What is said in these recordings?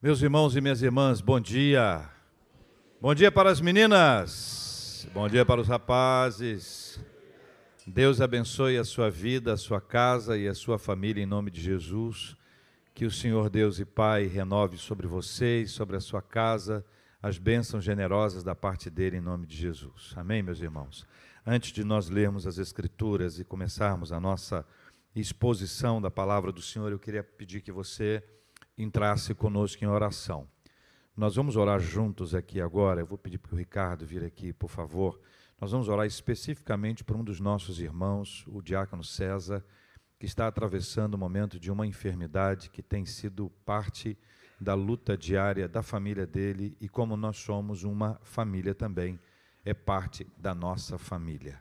Meus irmãos e minhas irmãs, bom dia. Bom dia para as meninas. Bom dia para os rapazes. Deus abençoe a sua vida, a sua casa e a sua família em nome de Jesus. Que o Senhor Deus e Pai renove sobre vocês, sobre a sua casa, as bênçãos generosas da parte dele em nome de Jesus. Amém, meus irmãos. Antes de nós lermos as Escrituras e começarmos a nossa exposição da palavra do Senhor, eu queria pedir que você entrasse conosco em oração. Nós vamos orar juntos aqui agora. Eu vou pedir para o Ricardo vir aqui, por favor. Nós vamos orar especificamente por um dos nossos irmãos, o diácono César, que está atravessando um momento de uma enfermidade que tem sido parte da luta diária da família dele e como nós somos uma família também, é parte da nossa família.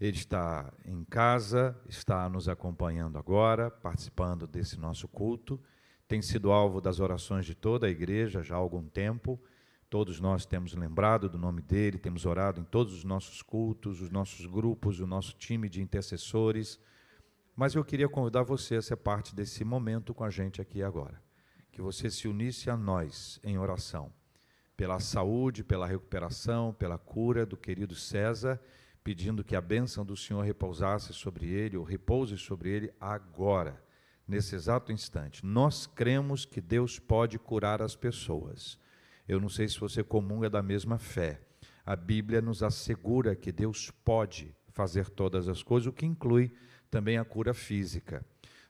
Ele está em casa, está nos acompanhando agora, participando desse nosso culto tem sido alvo das orações de toda a igreja já há algum tempo. Todos nós temos lembrado do nome dele, temos orado em todos os nossos cultos, os nossos grupos, o nosso time de intercessores. Mas eu queria convidar você a ser parte desse momento com a gente aqui agora. Que você se unisse a nós em oração, pela saúde, pela recuperação, pela cura do querido César, pedindo que a bênção do Senhor repousasse sobre ele, ou repouse sobre ele agora nesse exato instante. Nós cremos que Deus pode curar as pessoas. Eu não sei se você comunga da mesma fé. A Bíblia nos assegura que Deus pode fazer todas as coisas, o que inclui também a cura física.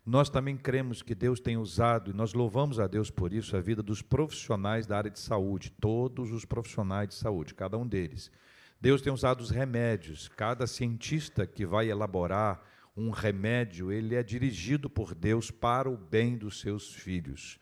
Nós também cremos que Deus tem usado, e nós louvamos a Deus por isso, a vida dos profissionais da área de saúde, todos os profissionais de saúde, cada um deles. Deus tem usado os remédios, cada cientista que vai elaborar um remédio, ele é dirigido por Deus para o bem dos seus filhos.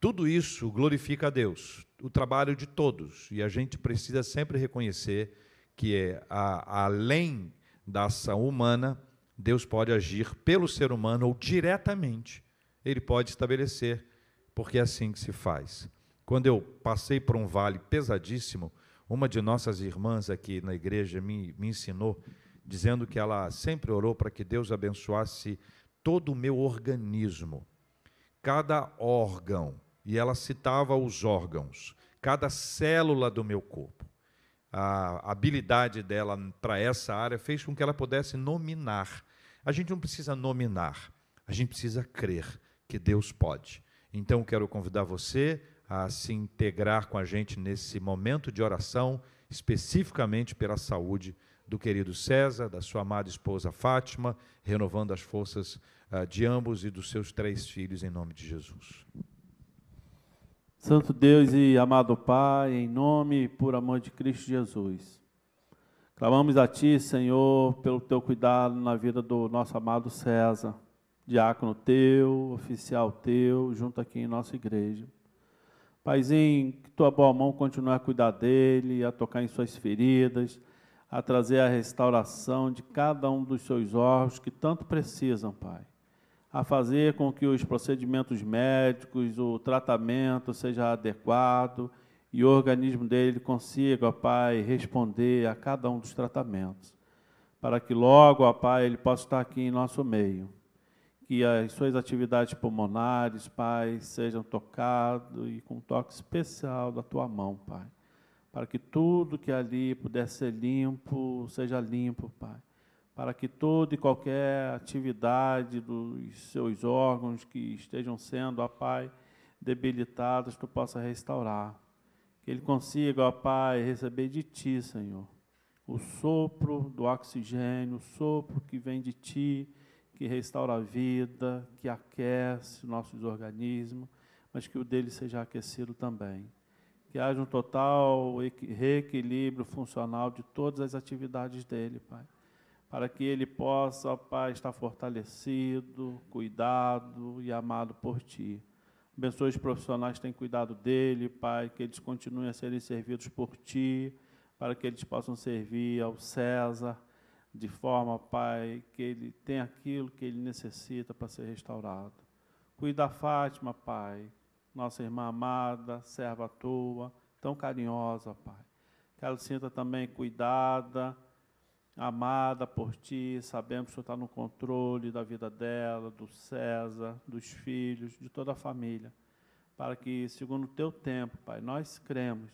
Tudo isso glorifica a Deus, o trabalho de todos, e a gente precisa sempre reconhecer que é a, além da ação humana, Deus pode agir pelo ser humano ou diretamente, ele pode estabelecer, porque é assim que se faz. Quando eu passei por um vale pesadíssimo, uma de nossas irmãs aqui na igreja me, me ensinou dizendo que ela sempre orou para que Deus abençoasse todo o meu organismo, cada órgão, e ela citava os órgãos, cada célula do meu corpo. A habilidade dela para essa área fez com que ela pudesse nominar. A gente não precisa nominar, a gente precisa crer que Deus pode. Então, quero convidar você a se integrar com a gente nesse momento de oração, especificamente pela saúde do querido César, da sua amada esposa Fátima, renovando as forças uh, de ambos e dos seus três filhos, em nome de Jesus. Santo Deus e amado Pai, em nome e por amor de Cristo Jesus, clamamos a Ti, Senhor, pelo Teu cuidado na vida do nosso amado César, diácono Teu, oficial Teu, junto aqui em nossa igreja. Paizinho, que Tua boa mão continue a cuidar dele, a tocar em suas feridas, a trazer a restauração de cada um dos seus órgãos que tanto precisam, Pai. A fazer com que os procedimentos médicos, o tratamento seja adequado e o organismo dele consiga, ó Pai, responder a cada um dos tratamentos. Para que logo, ó Pai, ele possa estar aqui em nosso meio. Que as suas atividades pulmonares, Pai, sejam tocadas e com um toque especial da tua mão, Pai para que tudo que ali puder ser limpo, seja limpo, Pai. Para que toda e qualquer atividade dos seus órgãos que estejam sendo, ó Pai, debilitados, Tu possa restaurar. Que ele consiga, ó Pai, receber de Ti, Senhor, o sopro do oxigênio, o sopro que vem de Ti, que restaura a vida, que aquece nossos organismos, mas que o dele seja aquecido também que haja um total reequilíbrio funcional de todas as atividades dele, Pai. Para que ele possa, Pai, estar fortalecido, cuidado e amado por Ti. Abençoe os profissionais que têm cuidado dele, Pai, que eles continuem a serem servidos por Ti, para que eles possam servir ao César, de forma, Pai, que ele tenha aquilo que ele necessita para ser restaurado. Cuida da Fátima, Pai, nossa irmã amada, serva tua, tão carinhosa, Pai. Que ela sinta também cuidada, amada por Ti, sabemos que o Senhor está no controle da vida dela, do César, dos filhos, de toda a família. para que, segundo o teu tempo, Pai, nós cremos,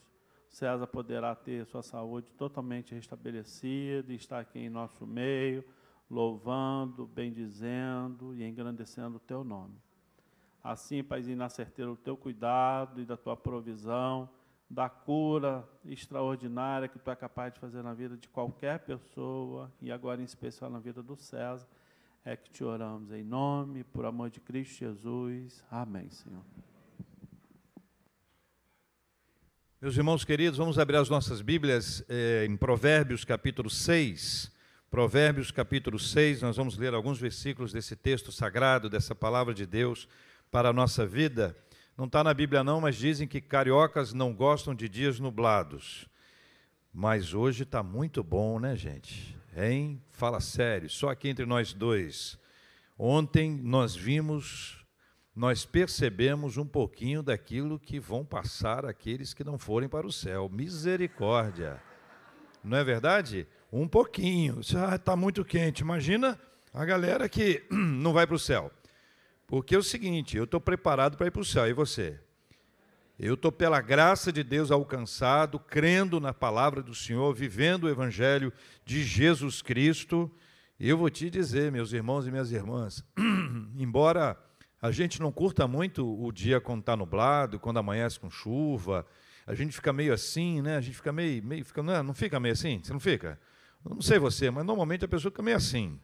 César poderá ter sua saúde totalmente restabelecida e estar aqui em nosso meio, louvando, bendizendo e engrandecendo o teu nome. Assim, Paizinho, na certeza do teu cuidado e da tua provisão, da cura extraordinária que tu é capaz de fazer na vida de qualquer pessoa e agora em especial na vida do César, é que te oramos em nome, por amor de Cristo Jesus. Amém, Senhor. Meus irmãos queridos, vamos abrir as nossas Bíblias eh, em Provérbios capítulo 6. Provérbios capítulo 6, nós vamos ler alguns versículos desse texto sagrado, dessa palavra de Deus para a nossa vida. Não está na Bíblia não, mas dizem que cariocas não gostam de dias nublados. Mas hoje está muito bom, né, gente? Hein? Fala sério, só aqui entre nós dois. Ontem nós vimos nós percebemos um pouquinho daquilo que vão passar aqueles que não forem para o céu. Misericórdia. Não é verdade? Um pouquinho. Está ah, muito quente. Imagina a galera que não vai para o céu. Porque é o seguinte, eu estou preparado para ir para o céu. E você? Eu estou, pela graça de Deus, alcançado, crendo na palavra do Senhor, vivendo o Evangelho de Jesus Cristo. Eu vou te dizer, meus irmãos e minhas irmãs, embora a gente não curta muito o dia quando está nublado, quando amanhece com chuva. A gente fica meio assim, né? A gente fica meio, meio fica, não, é? não fica meio assim? Você não fica? Não sei você, mas normalmente a pessoa fica meio assim.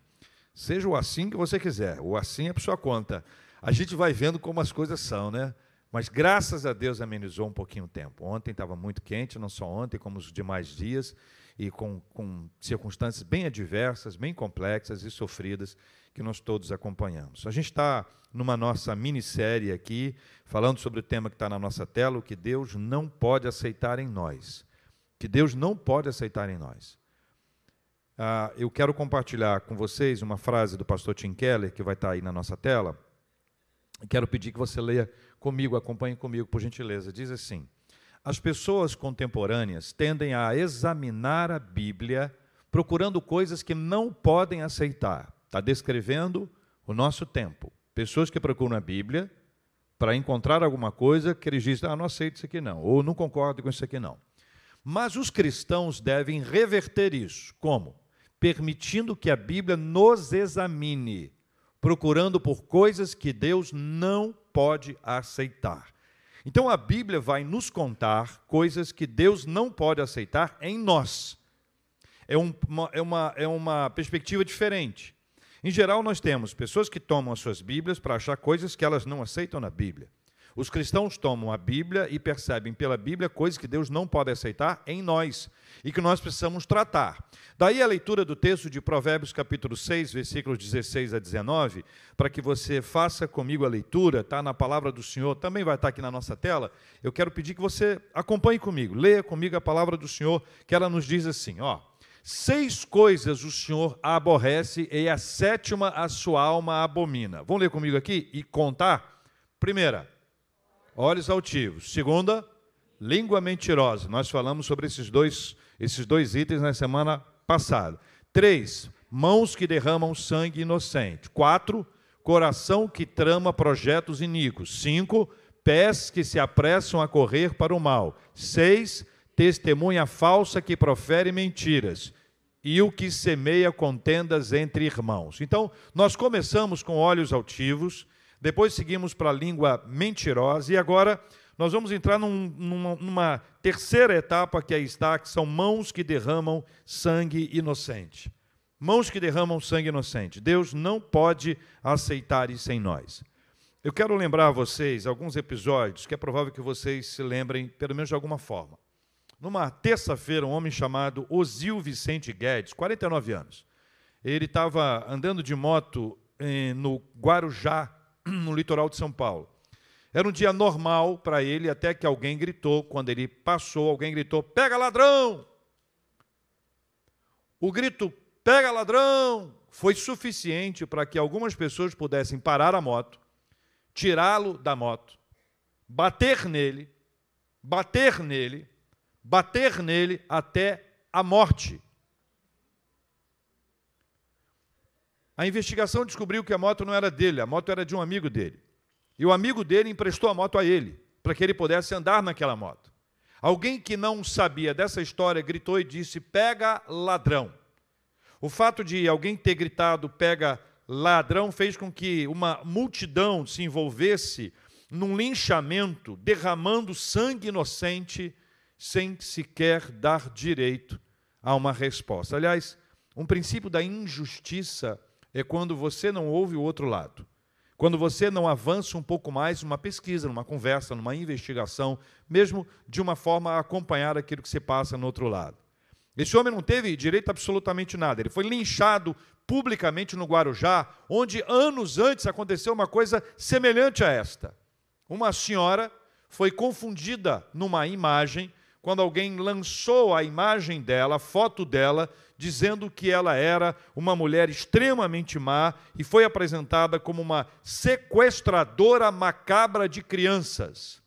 Seja o assim que você quiser. O assim é por sua conta. A gente vai vendo como as coisas são, né? Mas graças a Deus amenizou um pouquinho o tempo. Ontem estava muito quente, não só ontem, como os demais dias, e com, com circunstâncias bem adversas, bem complexas e sofridas que nós todos acompanhamos. A gente está numa nossa minissérie aqui, falando sobre o tema que está na nossa tela, o que Deus não pode aceitar em nós. Que Deus não pode aceitar em nós. Ah, eu quero compartilhar com vocês uma frase do pastor Tim Keller, que vai estar tá aí na nossa tela. Quero pedir que você leia comigo, acompanhe comigo, por gentileza. Diz assim: As pessoas contemporâneas tendem a examinar a Bíblia procurando coisas que não podem aceitar Está descrevendo o nosso tempo. Pessoas que procuram a Bíblia para encontrar alguma coisa que eles dizem, ah, não aceito isso aqui não, ou não concordo com isso aqui não. Mas os cristãos devem reverter isso. Como? Permitindo que a Bíblia nos examine, procurando por coisas que Deus não pode aceitar. Então a Bíblia vai nos contar coisas que Deus não pode aceitar em nós. É, um, é, uma, é uma perspectiva diferente. Em geral, nós temos pessoas que tomam as suas Bíblias para achar coisas que elas não aceitam na Bíblia. Os cristãos tomam a Bíblia e percebem pela Bíblia coisas que Deus não pode aceitar em nós e que nós precisamos tratar. Daí a leitura do texto de Provérbios, capítulo 6, versículos 16 a 19, para que você faça comigo a leitura, está na palavra do Senhor, também vai estar aqui na nossa tela. Eu quero pedir que você acompanhe comigo, leia comigo a palavra do Senhor, que ela nos diz assim: ó. Seis coisas o Senhor aborrece e a sétima a sua alma abomina. Vamos ler comigo aqui e contar? Primeira, olhos altivos. Segunda, língua mentirosa. Nós falamos sobre esses dois, esses dois itens na semana passada. Três, mãos que derramam sangue inocente. Quatro, coração que trama projetos iníquos. Cinco, pés que se apressam a correr para o mal. Seis, testemunha falsa que profere mentiras e o que semeia contendas entre irmãos. Então, nós começamos com olhos altivos, depois seguimos para a língua mentirosa e agora nós vamos entrar num, numa, numa terceira etapa que aí está, que são mãos que derramam sangue inocente. Mãos que derramam sangue inocente. Deus não pode aceitar isso em nós. Eu quero lembrar a vocês alguns episódios que é provável que vocês se lembrem, pelo menos de alguma forma. Numa terça-feira, um homem chamado Osil Vicente Guedes, 49 anos, ele estava andando de moto eh, no Guarujá, no litoral de São Paulo. Era um dia normal para ele, até que alguém gritou, quando ele passou, alguém gritou: Pega ladrão! O grito Pega ladrão! foi suficiente para que algumas pessoas pudessem parar a moto, tirá-lo da moto, bater nele, bater nele, bater nele até a morte. A investigação descobriu que a moto não era dele, a moto era de um amigo dele. E o amigo dele emprestou a moto a ele. para que ele pudesse andar naquela moto. Alguém que não sabia dessa história gritou e disse: Pega ladrão. O fato de alguém ter gritado: Pega ladrão fez com que uma multidão se envolvesse num linchamento, derramando sangue inocente, sem sequer dar direito a uma resposta. Aliás, um princípio da injustiça é quando você não ouve o outro lado. Quando você não avança um pouco mais numa pesquisa, numa conversa, numa investigação, mesmo de uma forma a acompanhar aquilo que se passa no outro lado. Esse homem não teve direito a absolutamente nada. Ele foi linchado publicamente no Guarujá, onde anos antes aconteceu uma coisa semelhante a esta. Uma senhora foi confundida numa imagem quando alguém lançou a imagem dela, a foto dela, dizendo que ela era uma mulher extremamente má e foi apresentada como uma sequestradora macabra de crianças.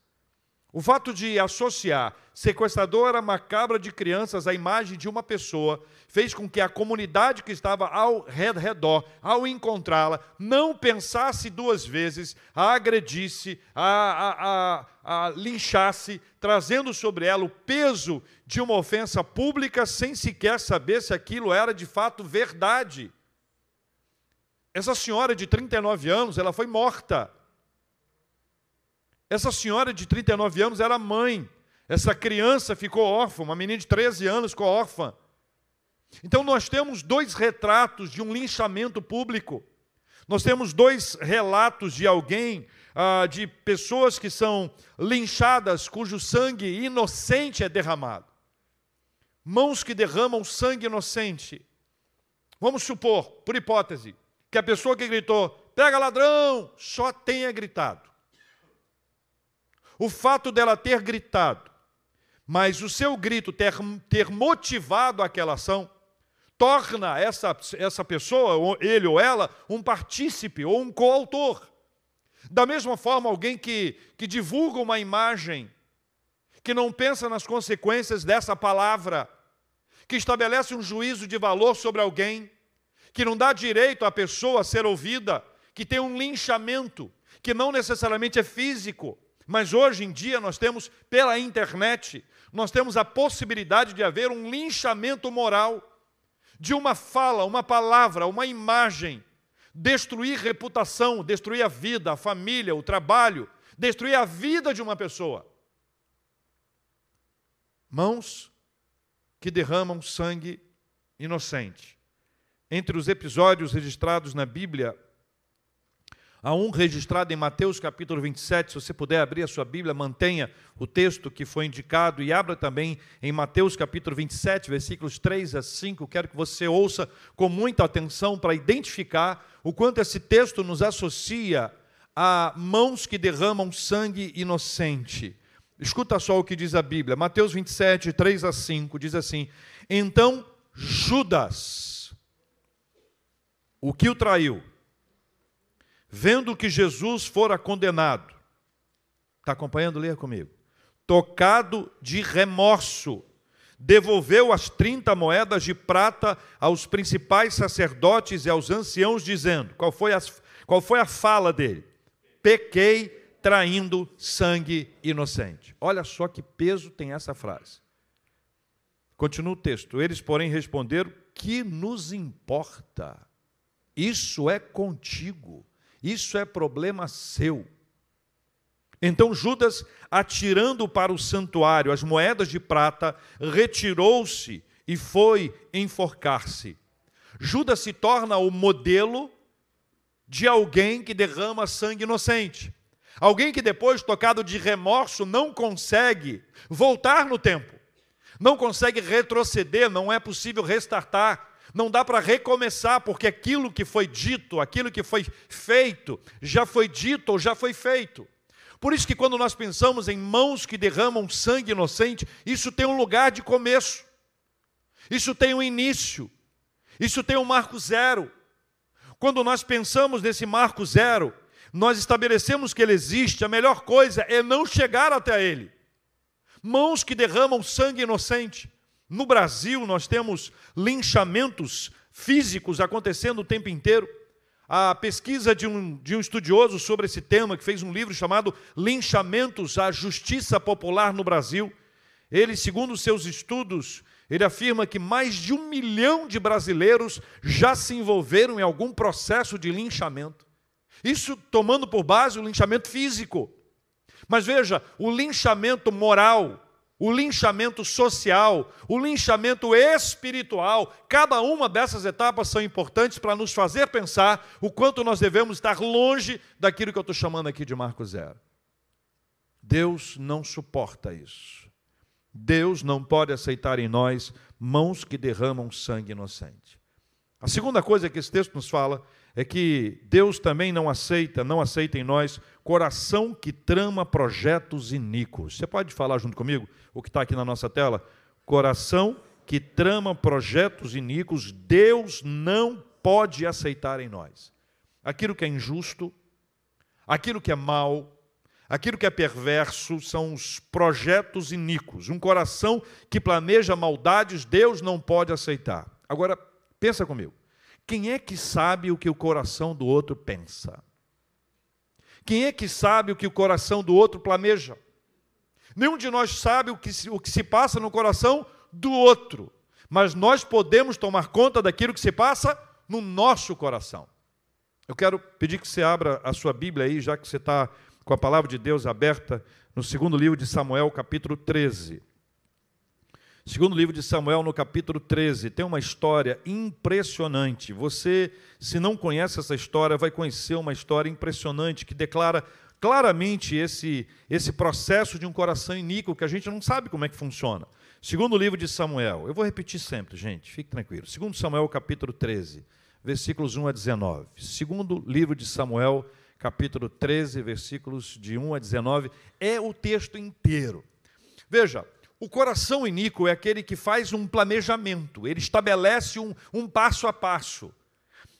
O fato de associar sequestradora macabra de crianças à imagem de uma pessoa fez com que a comunidade que estava ao redor, ao encontrá-la, não pensasse duas vezes, a agredisse, a, a, a, a linchasse, trazendo sobre ela o peso de uma ofensa pública sem sequer saber se aquilo era de fato verdade. Essa senhora de 39 anos, ela foi morta. Essa senhora de 39 anos era mãe. Essa criança ficou órfã, uma menina de 13 anos ficou órfã. Então nós temos dois retratos de um linchamento público. Nós temos dois relatos de alguém, ah, de pessoas que são linchadas, cujo sangue inocente é derramado. Mãos que derramam sangue inocente. Vamos supor, por hipótese, que a pessoa que gritou, pega ladrão, só tenha gritado. O fato dela ter gritado, mas o seu grito ter, ter motivado aquela ação, torna essa, essa pessoa, ele ou ela, um partícipe ou um coautor. Da mesma forma, alguém que, que divulga uma imagem, que não pensa nas consequências dessa palavra, que estabelece um juízo de valor sobre alguém, que não dá direito à pessoa a ser ouvida, que tem um linchamento, que não necessariamente é físico, mas hoje em dia nós temos, pela internet, nós temos a possibilidade de haver um linchamento moral de uma fala, uma palavra, uma imagem, destruir reputação, destruir a vida, a família, o trabalho, destruir a vida de uma pessoa. Mãos que derramam sangue inocente. Entre os episódios registrados na Bíblia, Há um registrado em Mateus capítulo 27, se você puder abrir a sua Bíblia, mantenha o texto que foi indicado e abra também em Mateus capítulo 27, versículos 3 a 5. Quero que você ouça com muita atenção para identificar o quanto esse texto nos associa a mãos que derramam sangue inocente. Escuta só o que diz a Bíblia, Mateus 27, 3 a 5, diz assim: Então Judas, o que o traiu, vendo que Jesus fora condenado, está acompanhando? Leia comigo. Tocado de remorso, devolveu as 30 moedas de prata aos principais sacerdotes e aos anciãos, dizendo: qual foi, as, qual foi a fala dele? Pequei traindo sangue inocente. Olha só que peso tem essa frase. Continua o texto. Eles, porém, responderam: Que nos importa? Isso é contigo. Isso é problema seu. Então Judas, atirando para o santuário as moedas de prata, retirou-se e foi enforcar-se. Judas se torna o modelo de alguém que derrama sangue inocente. Alguém que depois, tocado de remorso, não consegue voltar no tempo, não consegue retroceder, não é possível restartar, não dá para recomeçar, porque aquilo que foi dito, aquilo que foi feito, já foi dito ou já foi feito. Por isso que quando nós pensamos em mãos que derramam sangue inocente, isso tem um lugar de começo. Isso tem um início. Isso tem um marco zero. Quando nós pensamos nesse marco zero, nós estabelecemos que ele existe, a melhor coisa é não chegar até ele. Mãos que derramam sangue inocente. No Brasil, nós temos linchamentos físicos acontecendo o tempo inteiro. a pesquisa de um, de um estudioso sobre esse tema, que fez um livro chamado Linchamentos à Justiça Popular no Brasil. Ele, segundo seus estudos, ele afirma que mais de um milhão de brasileiros já se envolveram em algum processo de linchamento. Isso tomando por base o linchamento físico. Mas veja, o linchamento moral, o linchamento social, o linchamento espiritual, cada uma dessas etapas são importantes para nos fazer pensar o quanto nós devemos estar longe daquilo que eu estou chamando aqui de Marco Zero. Deus não suporta isso. Deus não pode aceitar em nós mãos que derramam sangue inocente. A segunda coisa que esse texto nos fala é que Deus também não aceita, não aceita em nós coração que trama projetos iníquos. Você pode falar junto comigo o que está aqui na nossa tela? Coração que trama projetos iníquos, Deus não pode aceitar em nós. Aquilo que é injusto, aquilo que é mal, aquilo que é perverso são os projetos iníquos. Um coração que planeja maldades, Deus não pode aceitar. Agora, pensa comigo. Quem é que sabe o que o coração do outro pensa? Quem é que sabe o que o coração do outro planeja? Nenhum de nós sabe o que, se, o que se passa no coração do outro, mas nós podemos tomar conta daquilo que se passa no nosso coração. Eu quero pedir que você abra a sua Bíblia aí, já que você está com a palavra de Deus aberta, no segundo livro de Samuel, capítulo 13. Segundo livro de Samuel, no capítulo 13, tem uma história impressionante. Você, se não conhece essa história, vai conhecer uma história impressionante que declara claramente esse, esse processo de um coração iníquo que a gente não sabe como é que funciona. Segundo livro de Samuel, eu vou repetir sempre, gente, fique tranquilo. Segundo Samuel, capítulo 13, versículos 1 a 19. Segundo livro de Samuel, capítulo 13, versículos de 1 a 19, é o texto inteiro. Veja, o coração iníquo é aquele que faz um planejamento, ele estabelece um, um passo a passo.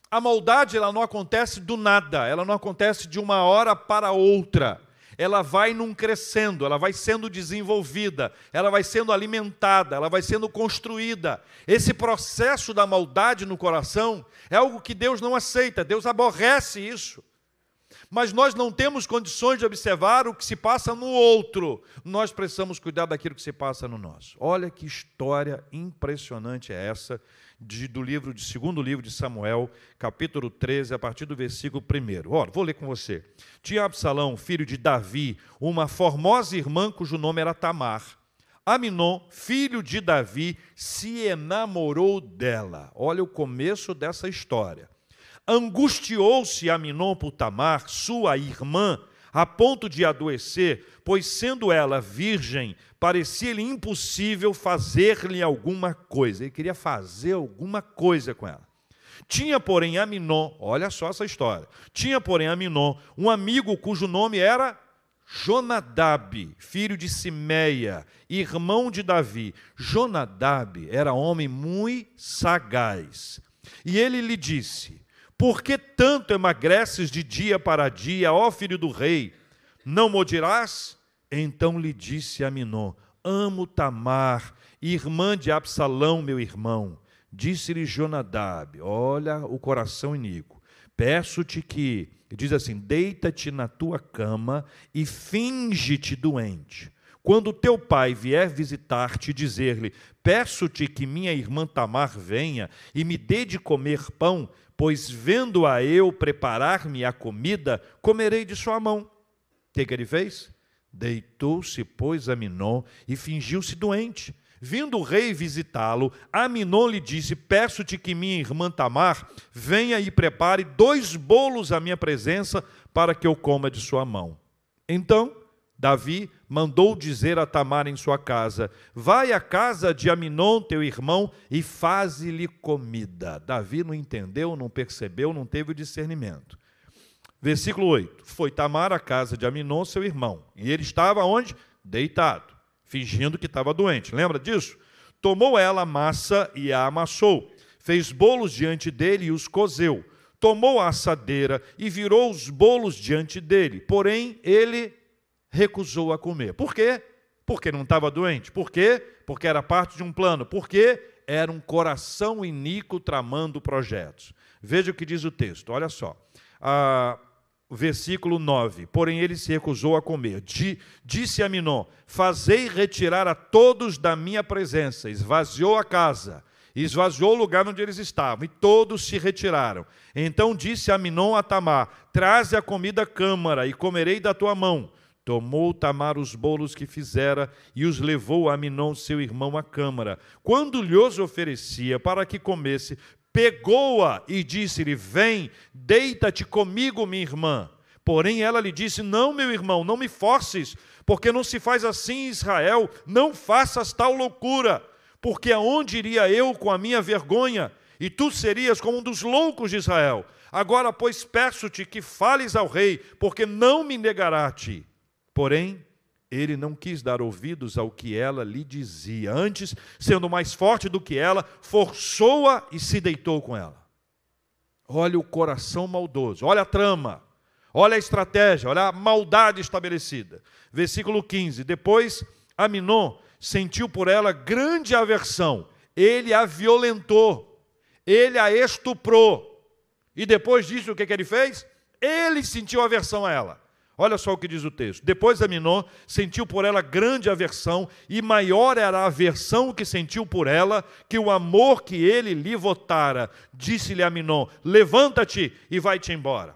A maldade ela não acontece do nada, ela não acontece de uma hora para outra. Ela vai num crescendo, ela vai sendo desenvolvida, ela vai sendo alimentada, ela vai sendo construída. Esse processo da maldade no coração é algo que Deus não aceita, Deus aborrece isso mas nós não temos condições de observar o que se passa no outro. Nós precisamos cuidar daquilo que se passa no nosso. Olha que história impressionante é essa de, do livro de segundo livro de Samuel, capítulo 13, a partir do versículo 1. Ora, vou ler com você. Tinha Absalão, filho de Davi, uma formosa irmã cujo nome era Tamar. Aminon, filho de Davi, se enamorou dela. Olha o começo dessa história. Angustiou-se Aminon por Tamar, sua irmã, a ponto de adoecer, pois sendo ela virgem, parecia-lhe impossível fazer-lhe alguma coisa. Ele queria fazer alguma coisa com ela. Tinha, porém, Aminon, olha só essa história. Tinha, porém, Aminon, um amigo cujo nome era Jonadab, filho de Simeia, irmão de Davi. Jonadab era homem muito sagaz. E ele lhe disse: por que tanto emagreces de dia para dia, ó filho do rei? Não modirás? Então lhe disse Aminon: Amo Tamar, irmã de Absalão, meu irmão. Disse-lhe Jonadab: Olha o coração iníquo. Peço-te que, diz assim: deita-te na tua cama e finge-te doente. Quando teu pai vier visitar-te e dizer-lhe: Peço-te que minha irmã Tamar venha e me dê de comer pão, pois vendo-a eu preparar-me a comida, comerei de sua mão. Que, que ele fez? Deitou-se, pois, Aminon e fingiu-se doente. Vindo o rei visitá-lo, Aminon lhe disse: Peço-te que minha irmã Tamar venha e prepare dois bolos à minha presença para que eu coma de sua mão. Então Davi mandou dizer a Tamar em sua casa: Vai à casa de Aminon, teu irmão, e faze-lhe comida. Davi não entendeu, não percebeu, não teve o discernimento. Versículo 8: Foi Tamar à casa de Aminon, seu irmão, e ele estava onde? Deitado, fingindo que estava doente. Lembra disso? Tomou ela a massa e a amassou, fez bolos diante dele e os cozeu. Tomou a assadeira e virou os bolos diante dele. Porém, ele recusou a comer. Por quê? Porque não estava doente. Por quê? Porque era parte de um plano. Por quê? era um coração iníquo tramando projetos. Veja o que diz o texto, olha só. Ah, versículo 9: Porém ele se recusou a comer. Disse a Minon: Fazei retirar a todos da minha presença. Esvaziou a casa, esvaziou o lugar onde eles estavam, e todos se retiraram. Então disse a Minon a Tamar: Traze a comida à câmara, e comerei da tua mão. Tomou Tamar os bolos que fizera e os levou a Minon, seu irmão, à câmara. Quando lhes oferecia para que comesse, pegou-a e disse-lhe: Vem, deita-te comigo, minha irmã. Porém, ela lhe disse: Não, meu irmão, não me forces, porque não se faz assim em Israel, não faças tal loucura, porque aonde iria eu com a minha vergonha? E tu serias como um dos loucos de Israel. Agora, pois, peço-te que fales ao rei, porque não me negará a ti. Porém, ele não quis dar ouvidos ao que ela lhe dizia. Antes, sendo mais forte do que ela, forçou-a e se deitou com ela. Olha o coração maldoso, olha a trama, olha a estratégia, olha a maldade estabelecida. Versículo 15: Depois Aminon sentiu por ela grande aversão, ele a violentou, ele a estuprou. E depois disso, o que, que ele fez? Ele sentiu aversão a ela. Olha só o que diz o texto. Depois Aminon sentiu por ela grande aversão, e maior era a aversão que sentiu por ela que o amor que ele lhe votara. Disse-lhe Aminon: Levanta-te e vai-te embora.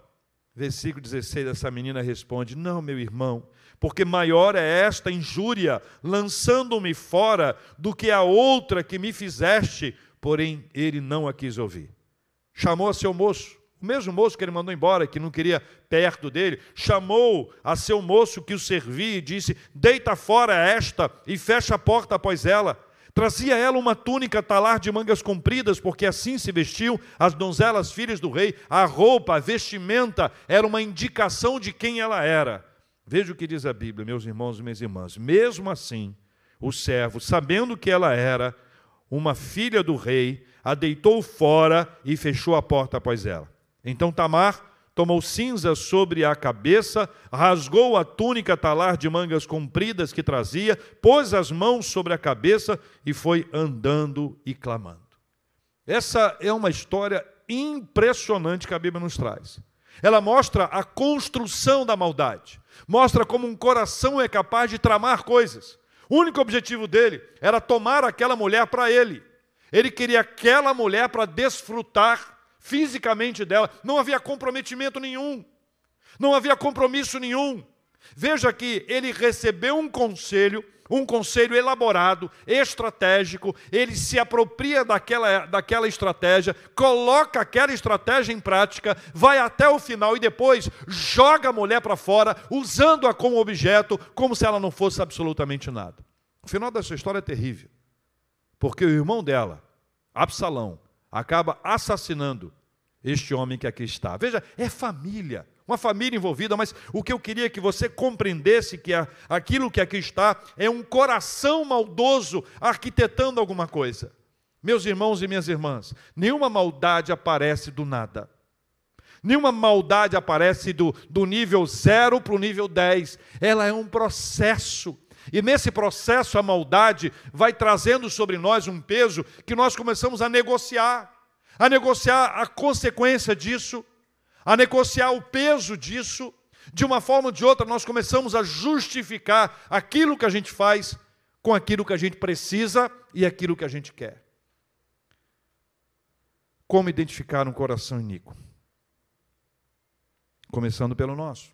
Versículo 16: essa menina responde: Não, meu irmão, porque maior é esta injúria, lançando-me fora, do que a outra que me fizeste. Porém, ele não a quis ouvir. Chamou a seu moço o mesmo moço que ele mandou embora, que não queria perto dele, chamou a seu moço que o servia e disse: Deita fora esta e fecha a porta após ela. Trazia ela uma túnica talar de mangas compridas, porque assim se vestiam as donzelas filhas do rei. A roupa, a vestimenta, era uma indicação de quem ela era. Veja o que diz a Bíblia, meus irmãos e minhas irmãs. Mesmo assim, o servo, sabendo que ela era uma filha do rei, a deitou fora e fechou a porta após ela. Então Tamar tomou cinza sobre a cabeça, rasgou a túnica talar de mangas compridas que trazia, pôs as mãos sobre a cabeça e foi andando e clamando. Essa é uma história impressionante que a Bíblia nos traz. Ela mostra a construção da maldade, mostra como um coração é capaz de tramar coisas. O único objetivo dele era tomar aquela mulher para ele. Ele queria aquela mulher para desfrutar fisicamente dela, não havia comprometimento nenhum, não havia compromisso nenhum. Veja que ele recebeu um conselho, um conselho elaborado, estratégico, ele se apropria daquela, daquela estratégia, coloca aquela estratégia em prática, vai até o final e depois joga a mulher para fora, usando-a como objeto, como se ela não fosse absolutamente nada. O final dessa história é terrível, porque o irmão dela, Absalão, acaba assassinando este homem que aqui está. Veja, é família, uma família envolvida, mas o que eu queria que você compreendesse que aquilo que aqui está é um coração maldoso arquitetando alguma coisa. Meus irmãos e minhas irmãs, nenhuma maldade aparece do nada. Nenhuma maldade aparece do, do nível zero para o nível 10. Ela é um processo. E nesse processo, a maldade vai trazendo sobre nós um peso que nós começamos a negociar, a negociar a consequência disso, a negociar o peso disso. De uma forma ou de outra, nós começamos a justificar aquilo que a gente faz com aquilo que a gente precisa e aquilo que a gente quer. Como identificar um coração iníquo? Começando pelo nosso.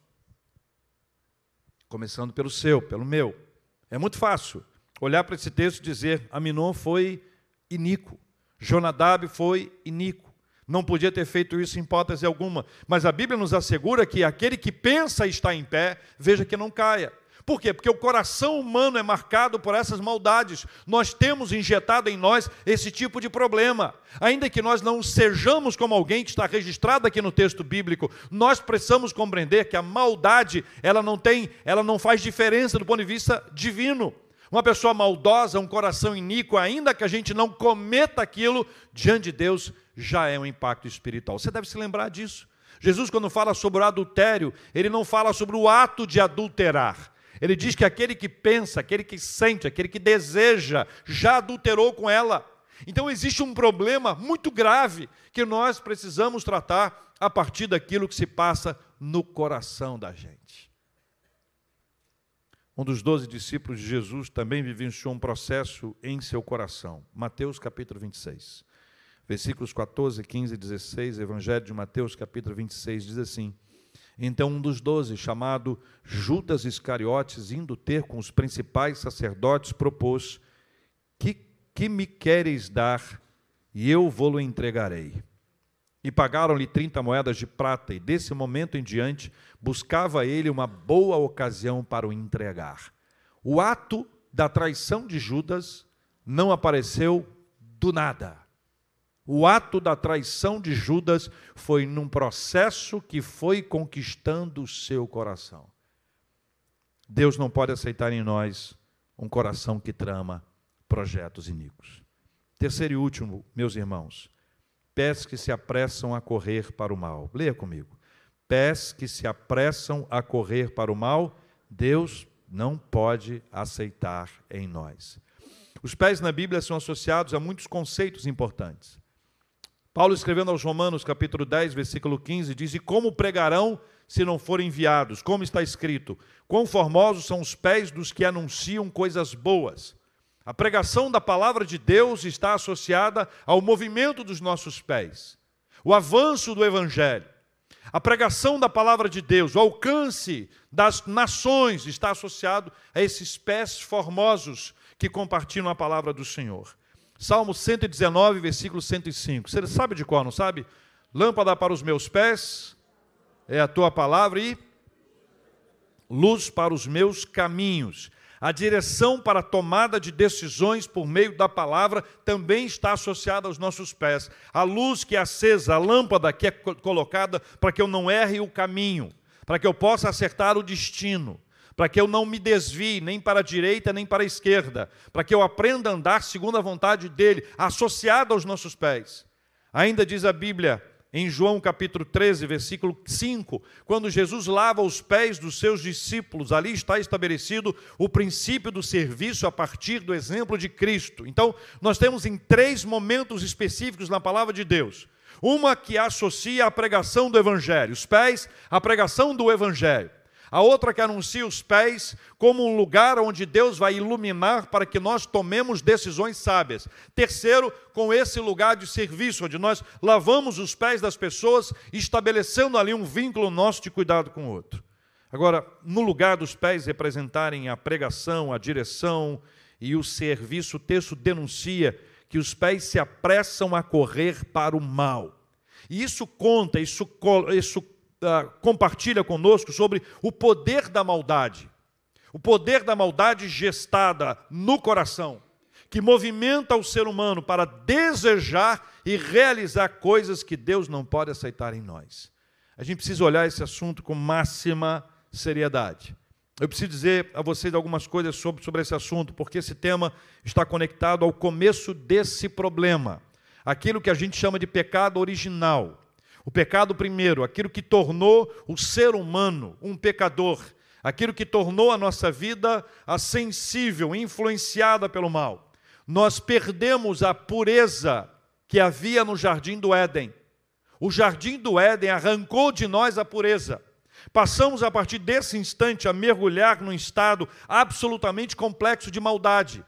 Começando pelo seu, pelo meu. É muito fácil olhar para esse texto e dizer: Aminon foi iníquo, Jonadab foi iníquo. Não podia ter feito isso em hipótese alguma, mas a Bíblia nos assegura que aquele que pensa estar em pé, veja que não caia. Por quê? Porque o coração humano é marcado por essas maldades. Nós temos injetado em nós esse tipo de problema. Ainda que nós não sejamos como alguém que está registrado aqui no texto bíblico, nós precisamos compreender que a maldade, ela não tem, ela não faz diferença do ponto de vista divino. Uma pessoa maldosa, um coração iníquo, ainda que a gente não cometa aquilo, diante de Deus já é um impacto espiritual. Você deve se lembrar disso. Jesus, quando fala sobre o adultério, ele não fala sobre o ato de adulterar. Ele diz que aquele que pensa, aquele que sente, aquele que deseja, já adulterou com ela. Então existe um problema muito grave que nós precisamos tratar a partir daquilo que se passa no coração da gente. Um dos doze discípulos de Jesus também vivenciou um processo em seu coração. Mateus capítulo 26, versículos 14, 15 e 16, Evangelho de Mateus capítulo 26 diz assim: Então um dos doze, chamado Judas Iscariotes, indo ter com os principais sacerdotes, propôs: Que, que me queres dar? E eu vou-lo entregarei. E pagaram-lhe 30 moedas de prata, e desse momento em diante buscava ele uma boa ocasião para o entregar. O ato da traição de Judas não apareceu do nada. O ato da traição de Judas foi num processo que foi conquistando o seu coração. Deus não pode aceitar em nós um coração que trama projetos iníquos. Terceiro e último, meus irmãos, pés que se apressam a correr para o mal. Leia comigo. Pés que se apressam a correr para o mal, Deus não pode aceitar em nós. Os pés na Bíblia são associados a muitos conceitos importantes. Paulo, escrevendo aos Romanos, capítulo 10, versículo 15, diz: E como pregarão se não forem enviados? Como está escrito: Quão formosos são os pés dos que anunciam coisas boas. A pregação da palavra de Deus está associada ao movimento dos nossos pés, o avanço do Evangelho. A pregação da palavra de Deus, o alcance das nações está associado a esses pés formosos que compartilham a palavra do Senhor. Salmo 119, versículo 105. Você sabe de qual, não sabe? Lâmpada para os meus pés é a tua palavra e luz para os meus caminhos. A direção para a tomada de decisões por meio da palavra também está associada aos nossos pés. A luz que é acesa, a lâmpada que é colocada para que eu não erre o caminho, para que eu possa acertar o destino, para que eu não me desvie nem para a direita nem para a esquerda, para que eu aprenda a andar segundo a vontade dele, associada aos nossos pés. Ainda diz a Bíblia, em João capítulo 13, versículo 5, quando Jesus lava os pés dos seus discípulos, ali está estabelecido o princípio do serviço a partir do exemplo de Cristo. Então, nós temos em três momentos específicos na palavra de Deus. Uma que associa a pregação do Evangelho, os pés, a pregação do Evangelho. A outra que anuncia os pés como um lugar onde Deus vai iluminar para que nós tomemos decisões sábias. Terceiro, com esse lugar de serviço, onde nós lavamos os pés das pessoas, estabelecendo ali um vínculo nosso de cuidado com o outro. Agora, no lugar dos pés representarem a pregação, a direção e o serviço, o texto denuncia que os pés se apressam a correr para o mal. E isso conta, isso, isso compartilha conosco sobre o poder da maldade. O poder da maldade gestada no coração, que movimenta o ser humano para desejar e realizar coisas que Deus não pode aceitar em nós. A gente precisa olhar esse assunto com máxima seriedade. Eu preciso dizer a vocês algumas coisas sobre, sobre esse assunto, porque esse tema está conectado ao começo desse problema, aquilo que a gente chama de pecado original. O pecado, primeiro, aquilo que tornou o ser humano um pecador, aquilo que tornou a nossa vida sensível, influenciada pelo mal. Nós perdemos a pureza que havia no jardim do Éden. O jardim do Éden arrancou de nós a pureza. Passamos a partir desse instante a mergulhar num estado absolutamente complexo de maldade.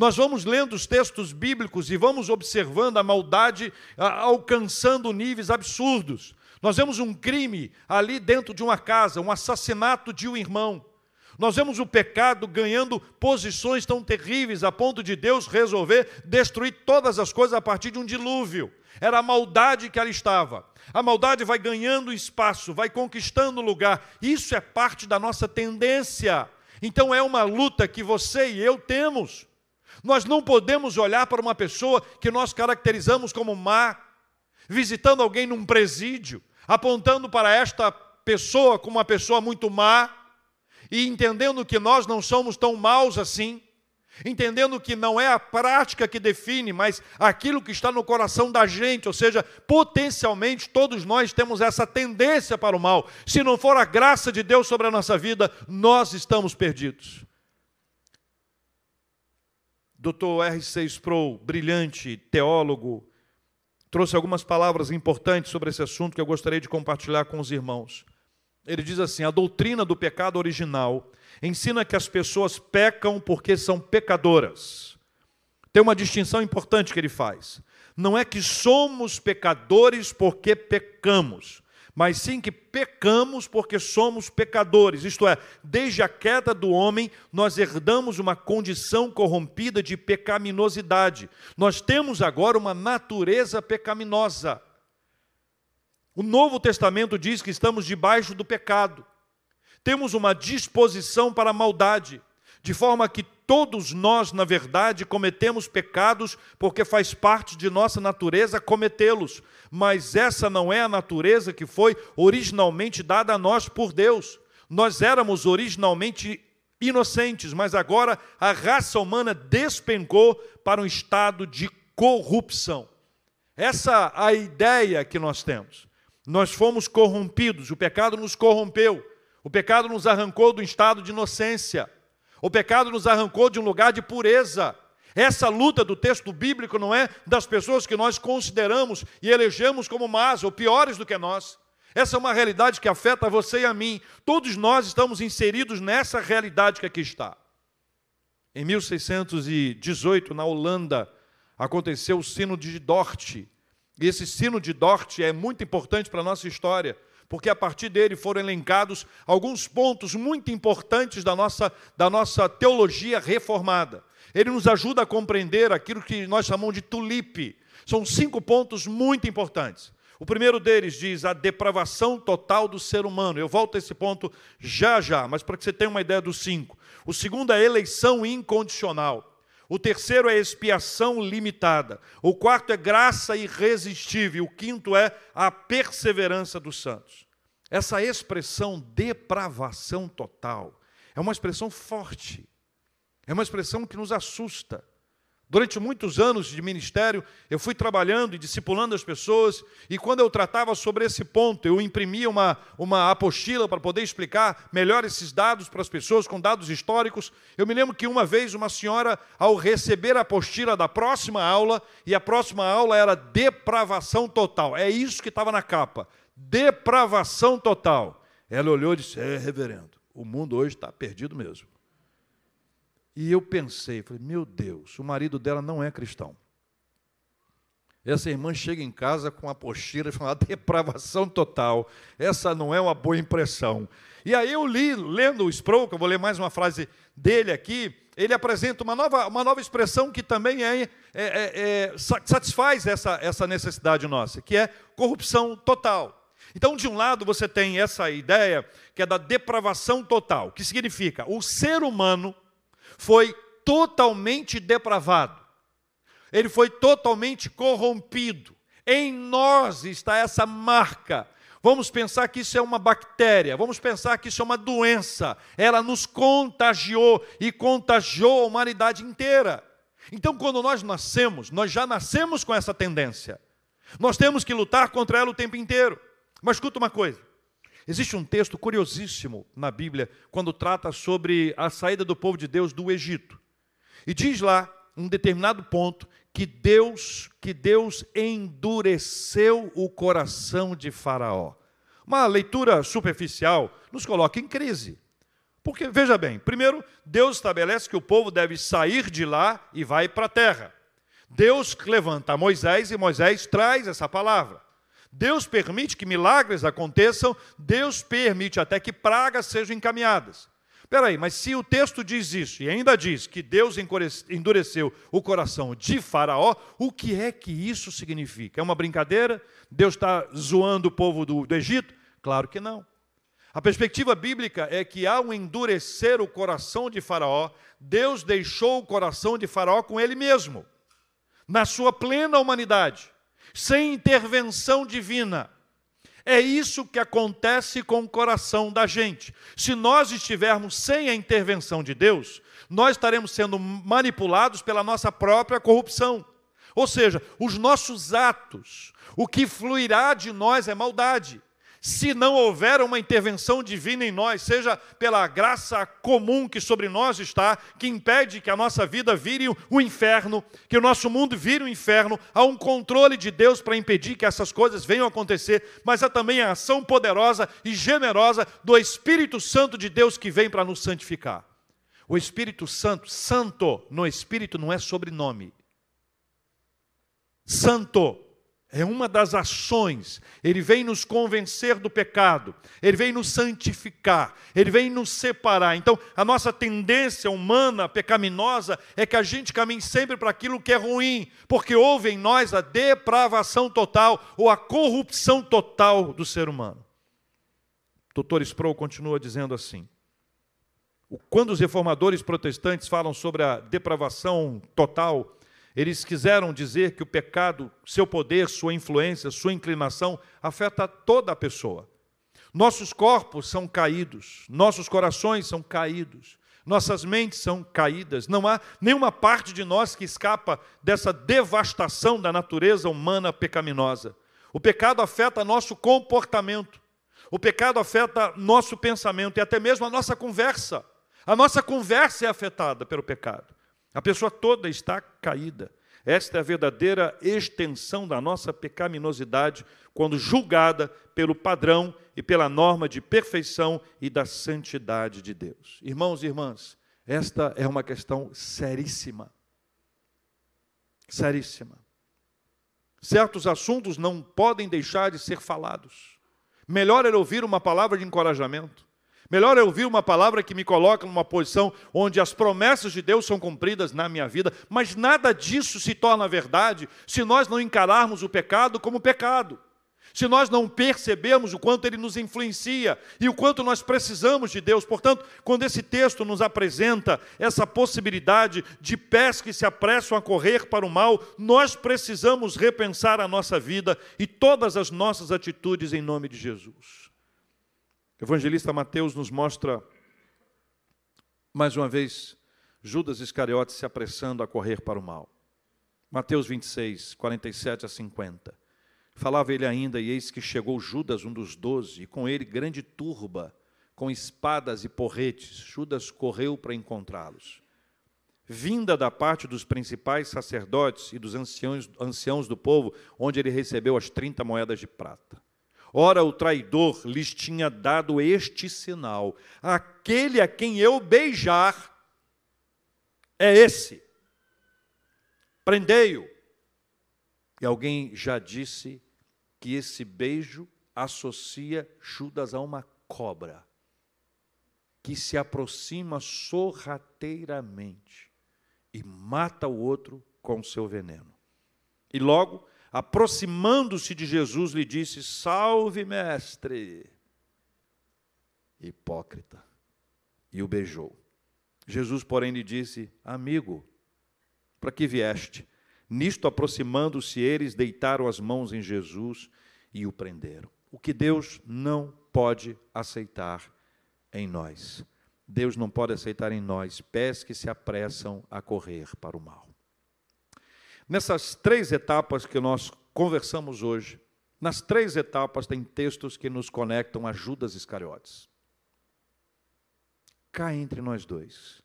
Nós vamos lendo os textos bíblicos e vamos observando a maldade alcançando níveis absurdos. Nós vemos um crime ali dentro de uma casa, um assassinato de um irmão. Nós vemos o pecado ganhando posições tão terríveis a ponto de Deus resolver destruir todas as coisas a partir de um dilúvio. Era a maldade que ali estava. A maldade vai ganhando espaço, vai conquistando lugar. Isso é parte da nossa tendência. Então é uma luta que você e eu temos. Nós não podemos olhar para uma pessoa que nós caracterizamos como má, visitando alguém num presídio, apontando para esta pessoa como uma pessoa muito má, e entendendo que nós não somos tão maus assim, entendendo que não é a prática que define, mas aquilo que está no coração da gente, ou seja, potencialmente todos nós temos essa tendência para o mal. Se não for a graça de Deus sobre a nossa vida, nós estamos perdidos. Dr. R.C. Sproul, brilhante teólogo, trouxe algumas palavras importantes sobre esse assunto que eu gostaria de compartilhar com os irmãos. Ele diz assim: a doutrina do pecado original ensina que as pessoas pecam porque são pecadoras. Tem uma distinção importante que ele faz. Não é que somos pecadores porque pecamos, mas sim que pecamos porque somos pecadores. Isto é, desde a queda do homem, nós herdamos uma condição corrompida de pecaminosidade. Nós temos agora uma natureza pecaminosa. O Novo Testamento diz que estamos debaixo do pecado. Temos uma disposição para a maldade, de forma que todos nós, na verdade, cometemos pecados porque faz parte de nossa natureza cometê-los, mas essa não é a natureza que foi originalmente dada a nós por Deus. Nós éramos originalmente inocentes, mas agora a raça humana despencou para um estado de corrupção. Essa é a ideia que nós temos. Nós fomos corrompidos, o pecado nos corrompeu, o pecado nos arrancou do estado de inocência, o pecado nos arrancou de um lugar de pureza. Essa luta do texto bíblico não é das pessoas que nós consideramos e elegemos como más ou piores do que nós. Essa é uma realidade que afeta você e a mim. Todos nós estamos inseridos nessa realidade que aqui está. Em 1618, na Holanda, aconteceu o sino de Dort, e esse sino de Dort é muito importante para a nossa história, porque a partir dele foram elencados alguns pontos muito importantes da nossa, da nossa teologia reformada. Ele nos ajuda a compreender aquilo que nós chamamos de tulipe. São cinco pontos muito importantes. O primeiro deles diz a depravação total do ser humano. Eu volto a esse ponto já já, mas para que você tenha uma ideia dos cinco. O segundo é a eleição incondicional. O terceiro é expiação limitada. O quarto é graça irresistível. O quinto é a perseverança dos santos. Essa expressão depravação total é uma expressão forte. É uma expressão que nos assusta. Durante muitos anos de ministério, eu fui trabalhando e discipulando as pessoas, e quando eu tratava sobre esse ponto, eu imprimia uma, uma apostila para poder explicar melhor esses dados para as pessoas, com dados históricos. Eu me lembro que uma vez uma senhora, ao receber a apostila da próxima aula, e a próxima aula era depravação total, é isso que estava na capa: depravação total. Ela olhou e disse: É, reverendo, o mundo hoje está perdido mesmo. E eu pensei, falei, meu Deus, o marido dela não é cristão. Essa irmã chega em casa com a postura uma depravação total. Essa não é uma boa impressão. E aí eu li, lendo o Sproul, eu vou ler mais uma frase dele aqui, ele apresenta uma nova, uma nova expressão que também é, é, é, é satisfaz essa, essa necessidade nossa, que é corrupção total. Então, de um lado, você tem essa ideia que é da depravação total, que significa o ser humano foi totalmente depravado, ele foi totalmente corrompido. Em nós está essa marca. Vamos pensar que isso é uma bactéria, vamos pensar que isso é uma doença. Ela nos contagiou e contagiou a humanidade inteira. Então, quando nós nascemos, nós já nascemos com essa tendência. Nós temos que lutar contra ela o tempo inteiro. Mas escuta uma coisa: Existe um texto curiosíssimo na Bíblia quando trata sobre a saída do povo de Deus do Egito. E diz lá, um determinado ponto, que Deus, que Deus endureceu o coração de Faraó. Uma leitura superficial nos coloca em crise. Porque, veja bem, primeiro, Deus estabelece que o povo deve sair de lá e vai para a terra. Deus levanta Moisés e Moisés traz essa palavra. Deus permite que milagres aconteçam, Deus permite até que pragas sejam encaminhadas. Espera aí, mas se o texto diz isso e ainda diz que Deus endureceu o coração de Faraó, o que é que isso significa? É uma brincadeira? Deus está zoando o povo do, do Egito? Claro que não. A perspectiva bíblica é que, ao endurecer o coração de Faraó, Deus deixou o coração de Faraó com ele mesmo, na sua plena humanidade sem intervenção divina. É isso que acontece com o coração da gente. Se nós estivermos sem a intervenção de Deus, nós estaremos sendo manipulados pela nossa própria corrupção. Ou seja, os nossos atos, o que fluirá de nós é maldade. Se não houver uma intervenção divina em nós, seja pela graça comum que sobre nós está, que impede que a nossa vida vire o inferno, que o nosso mundo vire o inferno, há um controle de Deus para impedir que essas coisas venham a acontecer, mas há também a ação poderosa e generosa do Espírito Santo de Deus que vem para nos santificar. O Espírito Santo, santo no Espírito não é sobrenome. Santo é uma das ações. Ele vem nos convencer do pecado, ele vem nos santificar, ele vem nos separar. Então, a nossa tendência humana, pecaminosa, é que a gente caminhe sempre para aquilo que é ruim, porque houve em nós a depravação total ou a corrupção total do ser humano. O doutor Sproul continua dizendo assim: quando os reformadores protestantes falam sobre a depravação total, eles quiseram dizer que o pecado, seu poder, sua influência, sua inclinação, afeta toda a pessoa. Nossos corpos são caídos, nossos corações são caídos, nossas mentes são caídas. Não há nenhuma parte de nós que escapa dessa devastação da natureza humana pecaminosa. O pecado afeta nosso comportamento, o pecado afeta nosso pensamento e até mesmo a nossa conversa. A nossa conversa é afetada pelo pecado. A pessoa toda está caída. Esta é a verdadeira extensão da nossa pecaminosidade quando julgada pelo padrão e pela norma de perfeição e da santidade de Deus. Irmãos e irmãs, esta é uma questão seríssima. Seríssima. Certos assuntos não podem deixar de ser falados. Melhor é ouvir uma palavra de encorajamento Melhor é ouvir uma palavra que me coloca numa posição onde as promessas de Deus são cumpridas na minha vida, mas nada disso se torna verdade se nós não encararmos o pecado como pecado. Se nós não percebemos o quanto ele nos influencia e o quanto nós precisamos de Deus. Portanto, quando esse texto nos apresenta essa possibilidade de pés que se apressam a correr para o mal, nós precisamos repensar a nossa vida e todas as nossas atitudes em nome de Jesus. Evangelista Mateus nos mostra, mais uma vez, Judas Iscariotes se apressando a correr para o mal. Mateus 26, 47 a 50. Falava ele ainda, e eis que chegou Judas, um dos doze, e com ele grande turba, com espadas e porretes. Judas correu para encontrá-los. Vinda da parte dos principais sacerdotes e dos anciãos do povo, onde ele recebeu as 30 moedas de prata. Ora, o traidor lhes tinha dado este sinal: aquele a quem eu beijar é esse. Prendei-o. E alguém já disse que esse beijo associa Judas a uma cobra que se aproxima sorrateiramente e mata o outro com seu veneno. E logo aproximando-se de Jesus, lhe disse: Salve, mestre! Hipócrita. E o beijou. Jesus, porém, lhe disse: Amigo, para que vieste? Nisto, aproximando-se eles, deitaram as mãos em Jesus e o prenderam. O que Deus não pode aceitar em nós. Deus não pode aceitar em nós pés que se apressam a correr para o mal. Nessas três etapas que nós conversamos hoje, nas três etapas tem textos que nos conectam a Judas Iscariotes. Cá entre nós dois,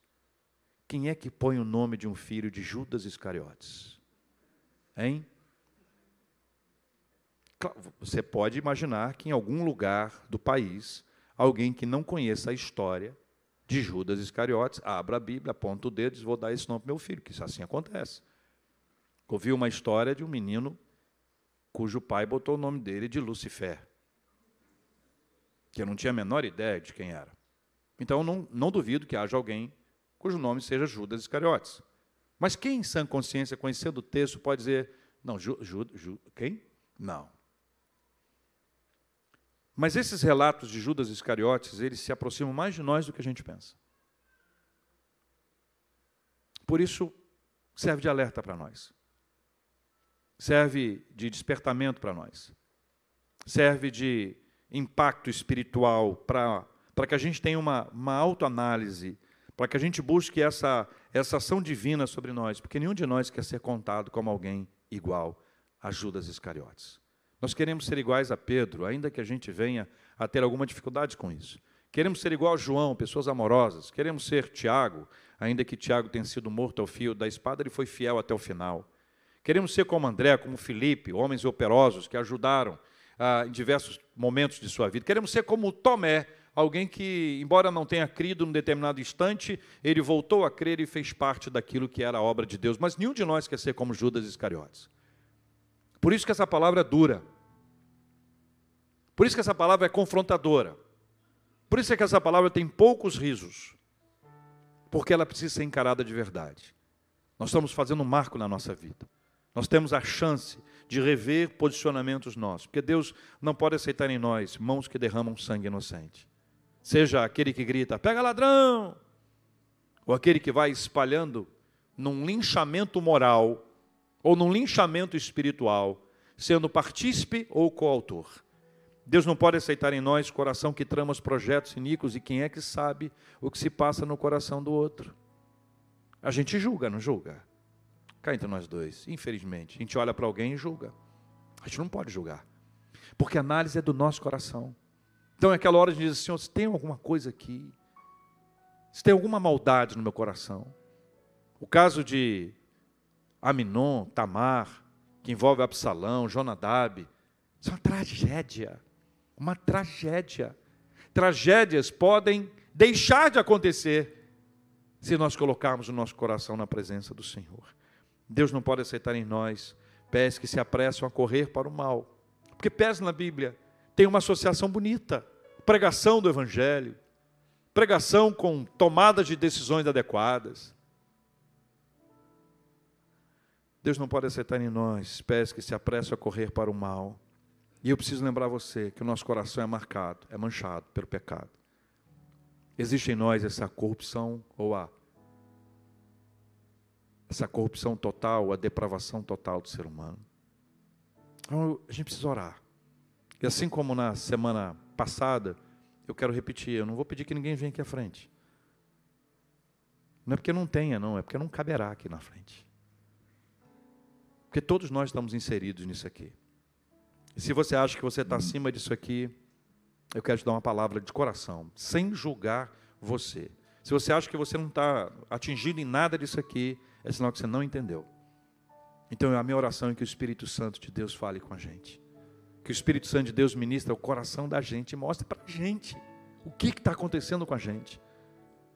quem é que põe o nome de um filho de Judas Iscariotes? Hein? Você pode imaginar que em algum lugar do país, alguém que não conheça a história de Judas Iscariotes, abra a Bíblia, aponta o dedo e diz: Vou dar esse nome para meu filho, que isso assim acontece. Ouvi uma história de um menino cujo pai botou o nome dele de Lucifer, que eu não tinha a menor ideia de quem era. Então, não, não duvido que haja alguém cujo nome seja Judas Iscariotes. Mas quem, em sã consciência, conhecendo o texto, pode dizer, não, Ju, Ju, Ju, quem? Não. Mas esses relatos de Judas Iscariotes, eles se aproximam mais de nós do que a gente pensa. Por isso, serve de alerta para nós serve de despertamento para nós, serve de impacto espiritual para que a gente tenha uma, uma autoanálise, para que a gente busque essa, essa ação divina sobre nós, porque nenhum de nós quer ser contado como alguém igual a Judas Iscariotes. Nós queremos ser iguais a Pedro, ainda que a gente venha a ter alguma dificuldade com isso. Queremos ser igual a João, pessoas amorosas. Queremos ser Tiago, ainda que Tiago tenha sido morto ao fio da espada, ele foi fiel até o final. Queremos ser como André, como Felipe, homens operosos que ajudaram ah, em diversos momentos de sua vida. Queremos ser como Tomé, alguém que, embora não tenha crido num determinado instante, ele voltou a crer e fez parte daquilo que era a obra de Deus. Mas nenhum de nós quer ser como Judas Iscariotes. Por isso que essa palavra é dura. Por isso que essa palavra é confrontadora. Por isso é que essa palavra tem poucos risos. Porque ela precisa ser encarada de verdade. Nós estamos fazendo um marco na nossa vida. Nós temos a chance de rever posicionamentos nossos, porque Deus não pode aceitar em nós mãos que derramam sangue inocente. Seja aquele que grita, pega ladrão, ou aquele que vai espalhando num linchamento moral ou num linchamento espiritual, sendo partícipe ou coautor. Deus não pode aceitar em nós coração que trama os projetos iníquos e quem é que sabe o que se passa no coração do outro. A gente julga, não julga? Cá entre nós dois, infelizmente. A gente olha para alguém e julga. A gente não pode julgar. Porque a análise é do nosso coração. Então é aquela hora de dizer, Senhor, se tem alguma coisa aqui, se tem alguma maldade no meu coração. O caso de Aminon, Tamar, que envolve Absalão, Jonadab, isso é uma tragédia. Uma tragédia. Tragédias podem deixar de acontecer se nós colocarmos o nosso coração na presença do Senhor. Deus não pode aceitar em nós pés que se apressam a correr para o mal. Porque pés na Bíblia tem uma associação bonita: pregação do Evangelho, pregação com tomada de decisões adequadas. Deus não pode aceitar em nós pés que se apressam a correr para o mal. E eu preciso lembrar você que o nosso coração é marcado, é manchado pelo pecado. Existe em nós essa corrupção ou a essa corrupção total, a depravação total do ser humano. Então, a gente precisa orar. E assim como na semana passada, eu quero repetir, eu não vou pedir que ninguém venha aqui à frente. Não é porque não tenha, não, é porque não caberá aqui na frente. Porque todos nós estamos inseridos nisso aqui. E se você acha que você está acima disso aqui, eu quero te dar uma palavra de coração, sem julgar você. Se você acha que você não está atingido em nada disso aqui, é sinal que você não entendeu. Então a minha oração é que o Espírito Santo de Deus fale com a gente. Que o Espírito Santo de Deus ministre o coração da gente e mostre para a gente o que está acontecendo com a gente.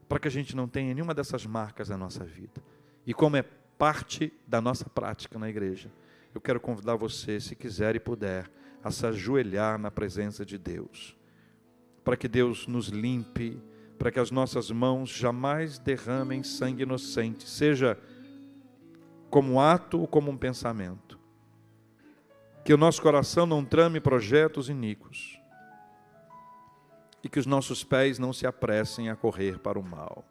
Para que a gente não tenha nenhuma dessas marcas na nossa vida. E como é parte da nossa prática na igreja, eu quero convidar você, se quiser e puder, a se ajoelhar na presença de Deus. Para que Deus nos limpe, para que as nossas mãos jamais derramem sangue inocente, seja como ato ou como um pensamento. Que o nosso coração não trame projetos iníquos. E que os nossos pés não se apressem a correr para o mal.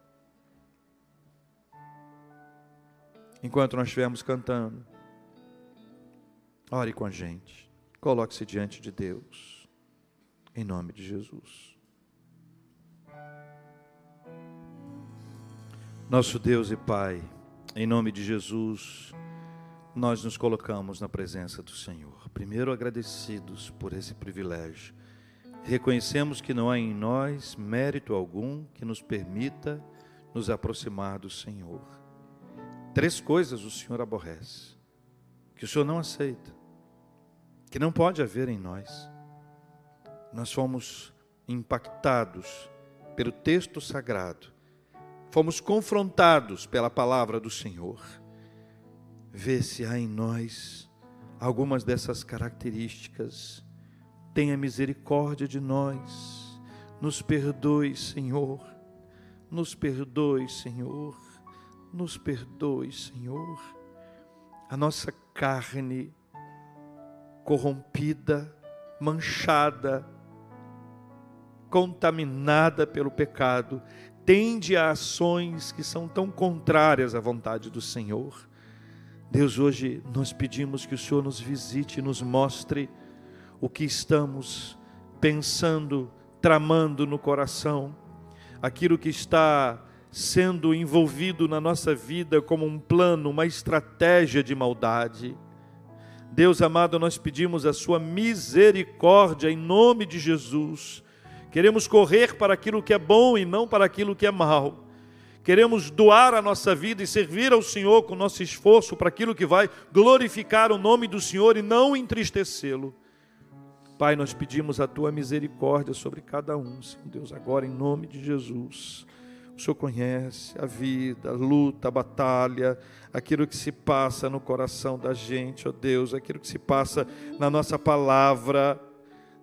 Enquanto nós estivermos cantando, ore com a gente. Coloque-se diante de Deus. Em nome de Jesus. Nosso Deus e Pai, em nome de Jesus, nós nos colocamos na presença do Senhor. Primeiro, agradecidos por esse privilégio. Reconhecemos que não há em nós mérito algum que nos permita nos aproximar do Senhor. Três coisas o Senhor aborrece, que o Senhor não aceita, que não pode haver em nós. Nós fomos impactados pelo texto sagrado fomos confrontados pela palavra do Senhor. Vê se há em nós algumas dessas características. Tenha misericórdia de nós. Nos perdoe, Senhor. Nos perdoe, Senhor. Nos perdoe, Senhor. A nossa carne corrompida, manchada, contaminada pelo pecado, tende a ações que são tão contrárias à vontade do Senhor. Deus, hoje nós pedimos que o Senhor nos visite e nos mostre o que estamos pensando, tramando no coração, aquilo que está sendo envolvido na nossa vida como um plano, uma estratégia de maldade. Deus amado, nós pedimos a Sua misericórdia em nome de Jesus. Queremos correr para aquilo que é bom e não para aquilo que é mal. Queremos doar a nossa vida e servir ao Senhor com nosso esforço para aquilo que vai glorificar o nome do Senhor e não entristecê-lo. Pai, nós pedimos a tua misericórdia sobre cada um, Senhor Deus, agora em nome de Jesus. O Senhor conhece a vida, a luta, a batalha, aquilo que se passa no coração da gente, ó Deus, aquilo que se passa na nossa palavra.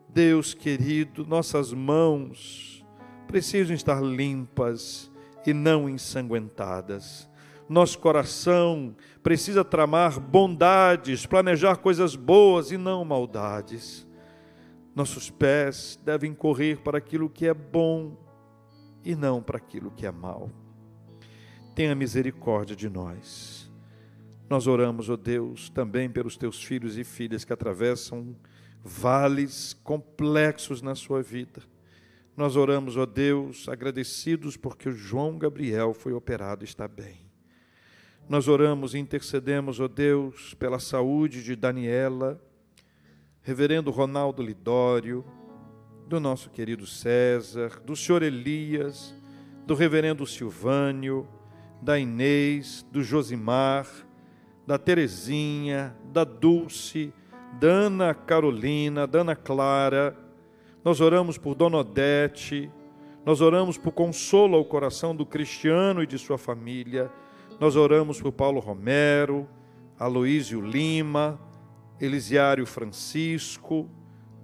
Deus querido, nossas mãos precisam estar limpas e não ensanguentadas. Nosso coração precisa tramar bondades, planejar coisas boas e não maldades. Nossos pés devem correr para aquilo que é bom e não para aquilo que é mal. Tenha misericórdia de nós. Nós oramos, ó oh Deus, também pelos teus filhos e filhas que atravessam vales complexos na sua vida. Nós oramos, ó Deus, agradecidos porque o João Gabriel foi operado e está bem. Nós oramos e intercedemos, ó Deus, pela saúde de Daniela, Reverendo Ronaldo Lidório, do nosso querido César, do senhor Elias, do reverendo Silvânio, da Inês, do Josimar, da Terezinha, da Dulce, da Ana Carolina, da Ana Clara. Nós oramos por Dona Odete, nós oramos por consolo ao coração do Cristiano e de sua família. Nós oramos por Paulo Romero, Aloísio Lima, Elisiário Francisco.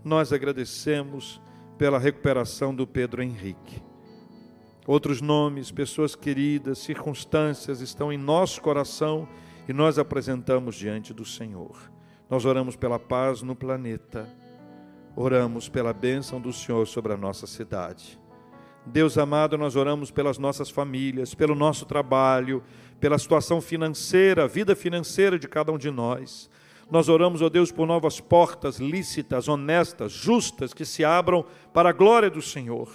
Nós agradecemos pela recuperação do Pedro Henrique. Outros nomes, pessoas queridas, circunstâncias estão em nosso coração e nós apresentamos diante do Senhor. Nós oramos pela paz no planeta, oramos pela bênção do Senhor sobre a nossa cidade. Deus amado, nós oramos pelas nossas famílias, pelo nosso trabalho, pela situação financeira, a vida financeira de cada um de nós. Nós oramos, ó Deus, por novas portas lícitas, honestas, justas, que se abram para a glória do Senhor.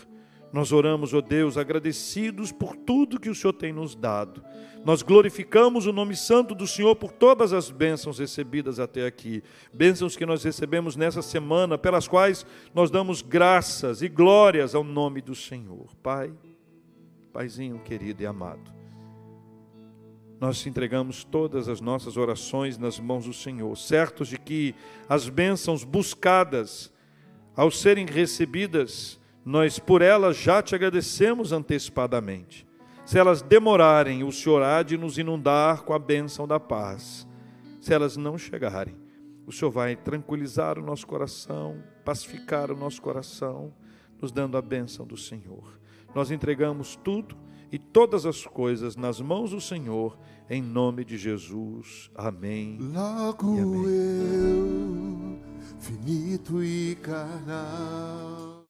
Nós oramos, ó Deus, agradecidos por tudo que o Senhor tem nos dado. Nós glorificamos o nome santo do Senhor por todas as bênçãos recebidas até aqui. Bênçãos que nós recebemos nessa semana, pelas quais nós damos graças e glórias ao nome do Senhor. Pai, Paizinho querido e amado nós entregamos todas as nossas orações nas mãos do Senhor, certos de que as bênçãos buscadas, ao serem recebidas, nós por elas já te agradecemos antecipadamente. Se elas demorarem, o Senhor há de nos inundar com a bênção da paz. Se elas não chegarem, o Senhor vai tranquilizar o nosso coração, pacificar o nosso coração, nos dando a bênção do Senhor. Nós entregamos tudo e todas as coisas nas mãos do Senhor, em nome de Jesus. Amém. Logo amém. eu, finito e carnal